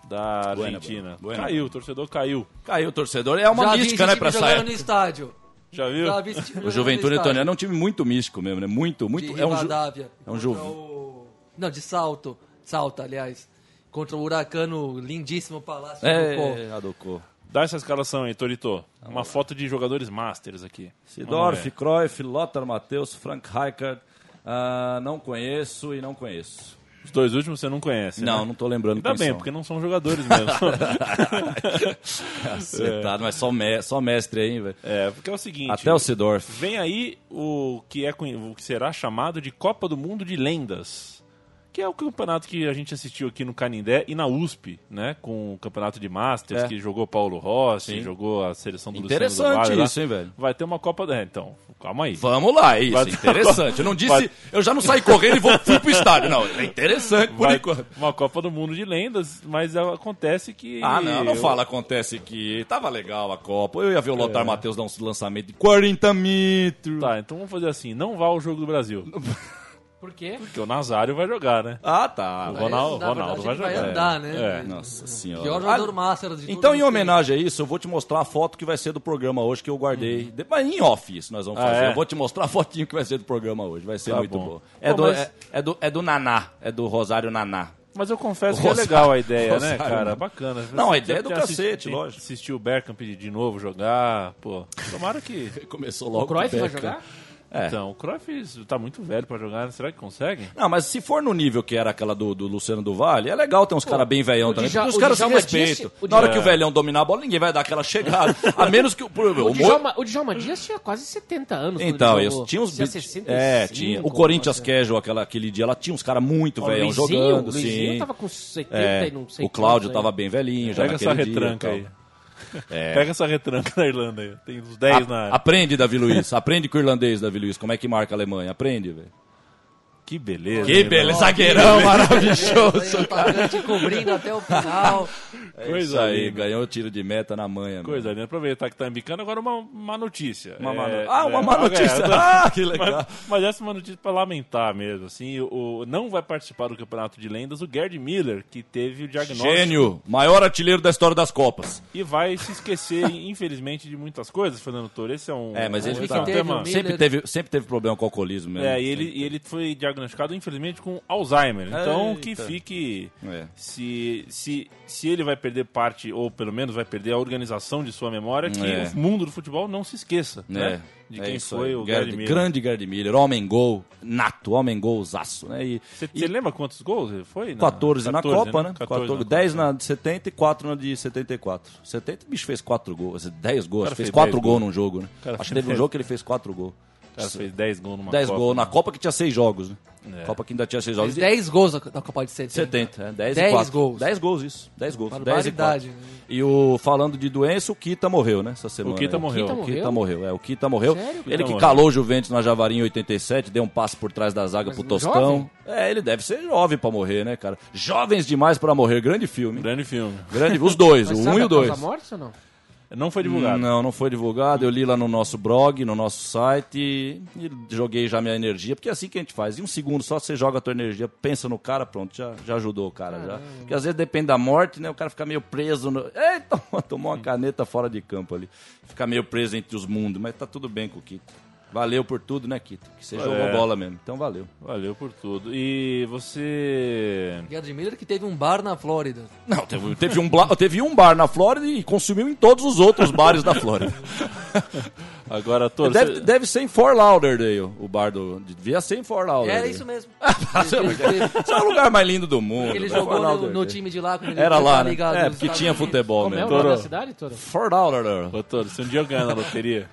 da Argentina. buena. Caiu, o torcedor caiu. Caiu o torcedor. É uma Já mística, né, pra jogando sair. no estádio. Já viu? Já vi esse time O Juventude. Antoniana é um time muito místico mesmo, né? Muito, muito. De é um Rivadavia. é um Contra ju- o- Não, de salto. Salto, aliás. Contra o huracano lindíssimo Palácio. É, Adocô. Dá essa escalação aí, Torito. Uma foto de jogadores masters aqui. Sidorf. Cruyff, Lothar Matheus, Frank Rijkaard. Ah, não conheço e não conheço. Os dois últimos você não conhece, Não, né? não tô lembrando Ainda bem, são. porque não são jogadores mesmo. Cacetado, mas só, me- só mestre aí, velho. é, porque é o seguinte... Até o Sidorf. Vem aí o que, é, o que será chamado de Copa do Mundo de Lendas. Que é o campeonato que a gente assistiu aqui no Canindé e na USP, né? Com o campeonato de Masters, É. que jogou Paulo Rossi, Sim. jogou a seleção do Interessante Luciano do Vale lá. isso, hein, velho? Vai ter uma Copa... É, então, calma aí. Vamos lá, é isso, Vai é ter- interessante. Eu não disse, vai- eu já não saí correndo e vou, fui pro estádio. Não, é interessante por Vai- enquanto. Uma Copa do Mundo de Lendas, mas acontece que... Ah, não, não eu- fala, acontece que tava legal a Copa. Eu ia ver o É. Lothar Matheus dar um lançamento de 40 metros. Tá, então vamos fazer assim, não vá ao jogo do Brasil. Por quê? Porque o Nazário vai jogar, né? Ah, tá. O Ronaldo, Ronaldo vai ele vai jogar. andar, né? É. Nossa senhora. Pior jogador master de Então, em homenagem a isso, eu vou te mostrar a foto que vai ser do programa hoje que eu guardei. De- Mas em off isso nós vamos. Ah, fazer. é? Eu vou te mostrar a fotinho que vai ser do programa hoje. Vai ser Tá muito bom. bom. É, Pô, do, mas- é, é do, é do Naná. É do Rosário Naná. Mas eu confesso que é Rosário- legal a ideia, né, Rosário, cara? né? Bacana. Não, a ideia é do tem cacete, assisti- tem- lógico. Assistir o Bergkamp de, de novo jogar, pô. Tomara que... Começou logo O Cruyff vai jogar? É. Então, o Cruyff tá muito velho pra jogar, será que consegue? Não, mas se for no nível que era aquela do, do Luciano do Vale, é legal ter uns caras bem velhão o também. Porque os o caras se respeitam. o Na hora Dja- que o velhão dominar a bola, ninguém vai dar aquela chegada. A menos que o. por- O o Djalma, o Djalma Dias tinha quase 70 anos. Então, jogou. tinha uns Tinha beat- 65, É, tinha. O Corinthians. Casual, aquela, aquele dia, ela tinha uns caras muito velhão Luizinho, jogando, Luizinho sim. tava com 70 É, e não sei o Cláudio quantos tava aí. bem velhinho já Pega essa naquele dia, retranca tal. É. Pega essa retranca da Irlanda aí. Tem uns 10 na A- área. aprende, Davi Luiz. Aprende com o irlandês, Davi Luiz. Como é que marca a Alemanha? Aprende, velho. Que beleza. Que beleza, zagueirão maravilhoso. O atacante cobrindo até o final. É Coisa isso aí, linda. ganhou o tiro de meta na manha. Coisa linda. Aproveitar que tá embicando, agora uma má notícia. Uma má É, no- Ah, uma é, má notícia. é, Ah, que legal. Mas, mas essa é uma notícia pra lamentar mesmo. Assim, o, não vai participar do Campeonato de Lendas o Gerd Miller, que teve o diagnóstico. Gênio, maior artilheiro da história das Copas. E vai se esquecer, infelizmente, de muitas coisas, Fernando Toro. Esse é um. É, mas ele esse tá- é um tema. sempre, teve, sempre teve problema com o alcoolismo mesmo. É, e ele, e ele foi diagnosticado, infelizmente, com Alzheimer. Então, que Eita. fique. É. Se, se, se ele vai perder parte, ou pelo menos vai perder a organização de sua memória, que É. o mundo do futebol não se esqueça. É, Né? De é quem foi o Gerd- Gerd Miller. Grande Gerd Miller, homem gol, nato, homem golzaço, né? E, Você e lembra quantos gols ele foi? 14, na Copa, né? 14 14, na 10 na de 70 e 4 na de 74. 70, o bicho fez 4 gols, 10 gols, fez fez 4 10 gols gols. num jogo, né? Acho que teve um 10 jogo que ele fez 4 gols. O cara fez 10 gols numa 10 Copa. gols na Copa que tinha 6 jogos, né? É. Copa que ainda tinha 6 Fez jogos. 10 gols na Copa de 70. 70, é, 10, 10 e 4. gols. 10 gols, isso. 10 gols. 10 e Barbaridade, 4. né? E o, falando de doença, o Kita morreu, né? Essa semana. Kita aí. morreu. O O Kita Kita morreu, é. O Kita morreu. Sério? Ele Kita que morreu. calou o Juventus na Javari em 87, deu um passe por trás da zaga Mas pro jovem? Tostão. É, ele deve ser jovem pra morrer, né, cara? Jovens demais pra morrer. Grande filme. Grande filme. Grande, os dois, Mas o sabe 1 e a o 2. causa morte ou não? Não foi divulgado. Não, não foi divulgado. Eu li lá no nosso blog, no nosso site e, joguei já minha energia, porque é assim que a gente faz. Em um segundo só você joga a tua energia, pensa no cara, pronto, já, já ajudou o cara. Já. Porque às vezes depende da morte, né? O cara fica meio preso. No... Eita, tomou uma caneta fora de campo ali. Fica meio preso entre os mundos, mas tá tudo bem com o Kito. Valeu por tudo, né, Kito? Que você É. jogou bola mesmo. Então valeu. Valeu por tudo. E você. Gerd Miller que teve um bar na Flórida. Não, teve, teve um, bla- teve um bar na Flórida e consumiu em todos os outros bares da Flórida. Agora, Toro. Deve, você- deve ser em Fort Lauderdale, o bar do. Devia ser em Fort Lauderdale. Era isso mesmo. Esse é o lugar mais lindo do mundo. Ele né? jogou no, no time de lá. quando ele Era lá, né? É, porque tinha futebol Como é o mesmo. nome da Toro. cidade, Toro? Fort Lauderdale. Ô, Toro, se um dia eu ganhar na loteria.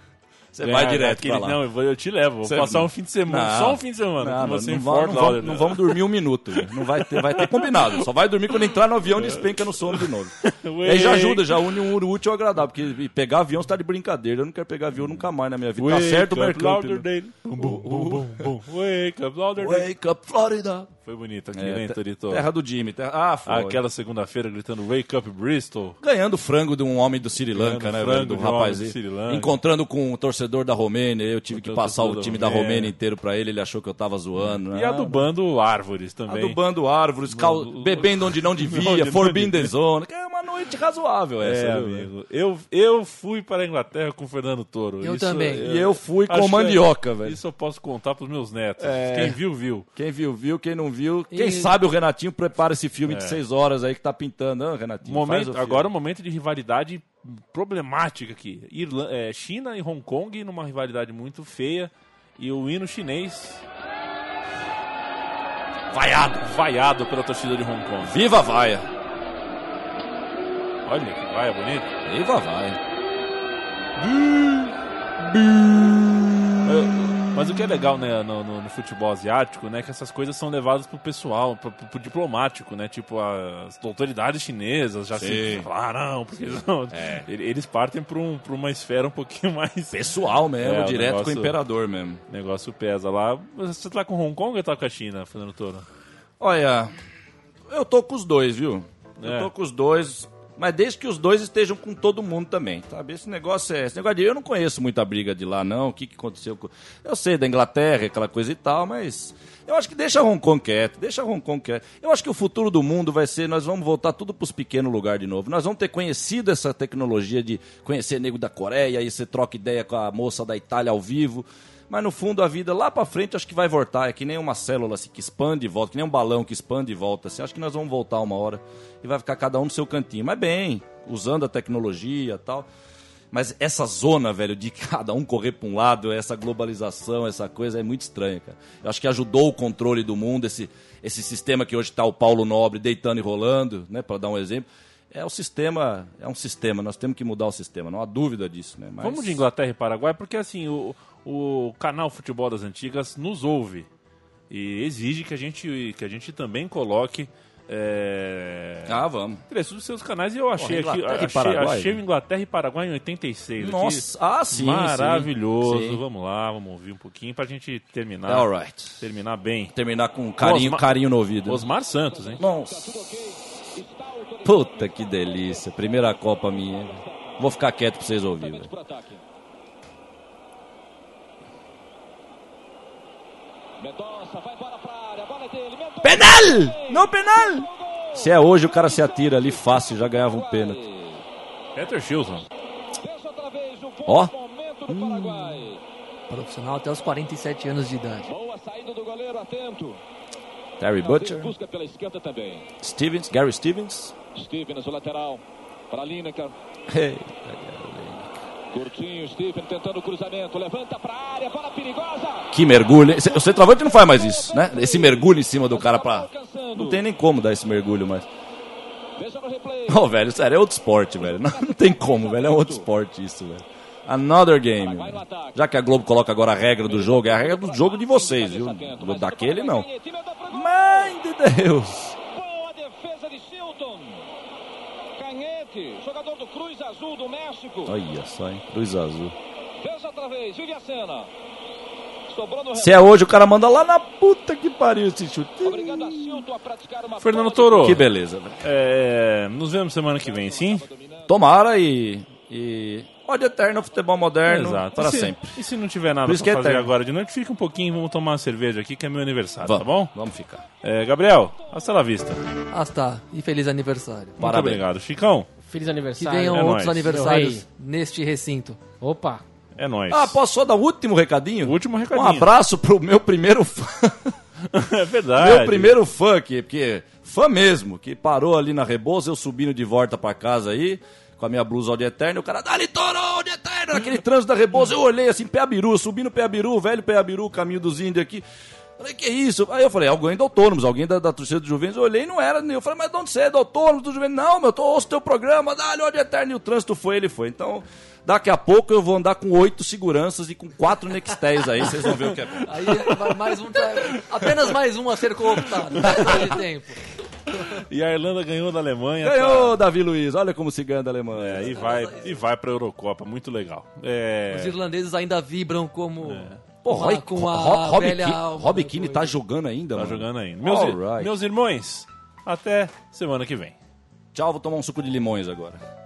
Você vai direto aquele-. Não, eu, vou, eu te levo. Vou Você- passar um fim de semana. Não. Só um fim de semana. Não, não, você não, em va- Fort não vamos, Lauderdale. não vamos dormir um minuto. Não vai ter, vai ter combinado. Só vai dormir quando entrar no avião despenca no sono de novo. Aí já ajuda, já une um útil ao agradável. Porque pegar avião você tá de brincadeira. Eu não quero pegar avião nunca mais na minha vida. Tá certo o mercado. Wake up, Lauderdale. Wake up, Florida. Foi bonito aqui, É, né, Torito? Terra do Jimmy. Terra... Ah, foi. Aquela segunda-feira gritando Wake up, Bristol. Ganhando frango de um homem do Sri Lanka, Ganhando né, frango? Do de um. Encontrando com o torcedor da Romênia. Eu tive que Encontrando passar o o time da Romênia Romênia. inteiro pra ele. Ele achou que eu tava zoando. E Ah, adubando árvores também. Adubando árvores, cal... bebendo onde não devia, devia. Zone. Que É uma noite razoável essa, É, viu, amigo. Eu, eu fui para a Inglaterra com o Fernando Toro. Eu também. E eu fui com acho que mandioca, velho. Isso eu posso contar para os meus netos. É. Quem viu, viu. Quem viu, viu. Quem não viu. E- Quem sabe o Renatinho prepara esse filme de É. seis horas aí que tá pintando. Ah, Renatinho, faz Momento, o filme. agora é um momento de rivalidade problemática aqui. Irla- é, China e Hong Kong numa rivalidade muito feia. E o hino chinês. Vaiado. Vaiado pela torcida de Hong Kong. Viva a vaia. Olha que vaia bonita. Viva a vaia. Mas o que é legal né, no, no- no futebol asiático, né, que essas coisas são levadas pro pessoal, pro, pro- pro diplomático, né? Tipo, as autoridades chinesas já se Sim. falaram, porque não, ele- eles partem pra, um, pra uma esfera um pouquinho mais Pessoal mesmo, É, direto com o negócio- imperador mesmo. O negócio pesa lá. Você tá com Hong Kong ou tá com a China, Fernando Toro? Olha, eu tô com os dois, viu? Eu É. tô com os dois, mas desde que os dois estejam com todo mundo também, sabe? Esse negócio é. Esse negócio de. Eu não conheço muita briga de lá, não. O que, que aconteceu com. Eu sei da Inglaterra, aquela coisa e tal, mas. Eu acho que deixa Hong Kong quieto, deixa Hong Kong quieto. Eu acho que o futuro do mundo vai ser, nós vamos voltar tudo pros pequenos lugares de novo. Nós vamos ter conhecido essa tecnologia de conhecer nego da Coreia, aí você troca ideia com a moça da Itália ao vivo. Mas no fundo a vida lá pra frente acho que vai voltar. É que nem uma célula assim, que expande e volta, que nem um balão que expande e volta. Assim. Acho que nós vamos voltar uma hora e vai ficar cada um no seu cantinho. Mas bem, usando a tecnologia e tal. Mas essa zona, velho, de cada um correr pra um lado, essa globalização, essa coisa é muito estranha, cara. Eu acho que ajudou o controle do mundo, esse, esse sistema que hoje tá o Paulo Nobre deitando e rolando, né, para dar um exemplo. É o sistema, é um sistema, nós temos que mudar o sistema, não há dúvida disso, né? Mas- Vamos de Inglaterra e Paraguai, porque assim, o, o canal Futebol das Antigas nos ouve e exige que a gente, que a gente também coloque É... Ah, vamos. Preço dos seus canais e eu achei Porra, aqui. Inglaterra e Achei, Paraguai. achei o Inglaterra e Paraguai em 86. aqui. Nossa, ah, sim, Maravilhoso. sim. Vamos lá, vamos ouvir um pouquinho pra gente terminar. Alright. Terminar bem. Terminar com carinho, Osmar- carinho no ouvido. Osmar Santos, hein? Nossa. Puta que delícia. Primeira Copa minha. Vou ficar quieto pra vocês ouvirem. Velho. Penal! Não penal! Se é hoje, o cara se atira ali fácil, já ganhava um pênalti. Peter Shilson. Ó. Profissional até os 47 anos de idade. Terry Butcher. Busca pela esquerda também. Stevens, Gary Stevens. Stevens, o lateral. Para Lineker. Hey. Curtinho, Steven tentando o cruzamento. Levanta para a área. Bola perigosa. Que mergulho. O centroavante não faz mais isso, né? Esse mergulho em cima do cara pra. Não tem nem como dar esse mergulho mais. Ô, velho, sério, é outro esporte, velho. Não, não tem como, velho. É outro esporte isso, velho. Another game. Já que a Globo coloca agora a regra do jogo, é a regra do jogo de vocês, viu? Daquele não. Mãe de Deus. Boa defesa de Chilton. Jogador do Cruz Azul do México. Olha só, hein? Cruz Azul. Fez outra vez, vive a cena. Se é hoje, o cara manda lá na puta que pariu esse chute. Obrigado a Chilton a praticar uma Fernando Toro. Que beleza, velho. É, nos vemos semana que vem, sim? Tomara e. e... Ódio eterno, futebol moderno, Exato. para E se- sempre. E se não tiver nada que é fazer eterno. agora de noite, fica um pouquinho, vamos tomar uma cerveja aqui, que é meu aniversário, Vamos, tá bom? Vamos ficar. É, Gabriel, hasta la vista. Hasta. E feliz aniversário. Muito obrigado. Chicão, Feliz Que aniversário. venham É outros nóis. aniversários neste recinto. Opa. é nóis. Ah, posso só dar o último recadinho? Último Um recadinho. abraço pro meu primeiro fã. é verdade. Meu primeiro fã aqui, porque fã mesmo, que parou ali na Rebouça, eu subindo de volta pra casa aí, com a minha blusa de eterno, o cara, Dali Toro, de eterno, naquele trânsito da Rebouça, eu olhei assim, Peabiru, eu subi no Peabiru, velho Peabiru, caminho dos índios aqui. Falei, que isso? Aí eu falei, alguém da Autônomos, alguém da, da torcida do Juventus. Eu olhei e não era. Eu falei, mas de onde você é? Do Autônomos, do Juventus? Não, meu, eu tô, ouço teu programa, dá-lhe de eterno. E o trânsito foi, ele foi. Então, daqui a pouco eu vou andar com oito seguranças e com quatro Nextéis aí, vocês vão ver o que é bom. Aí vai mais um. Apenas mais um a ser cooptado. Não de tempo. E a Irlanda ganhou da Alemanha. Ganhou, Davi Luiz. Olha como se ganha da Alemanha. É, e vai, e vai pra Eurocopa, muito legal. É, Os irlandeses ainda vibram como. Pô, Roy, com a Rob, Rob, velha Rob Keane coisa. tá jogando ainda, tá mano. jogando ainda. Meus, Alright. meus irmãos, até semana que vem. Tchau, vou tomar um suco de limões agora.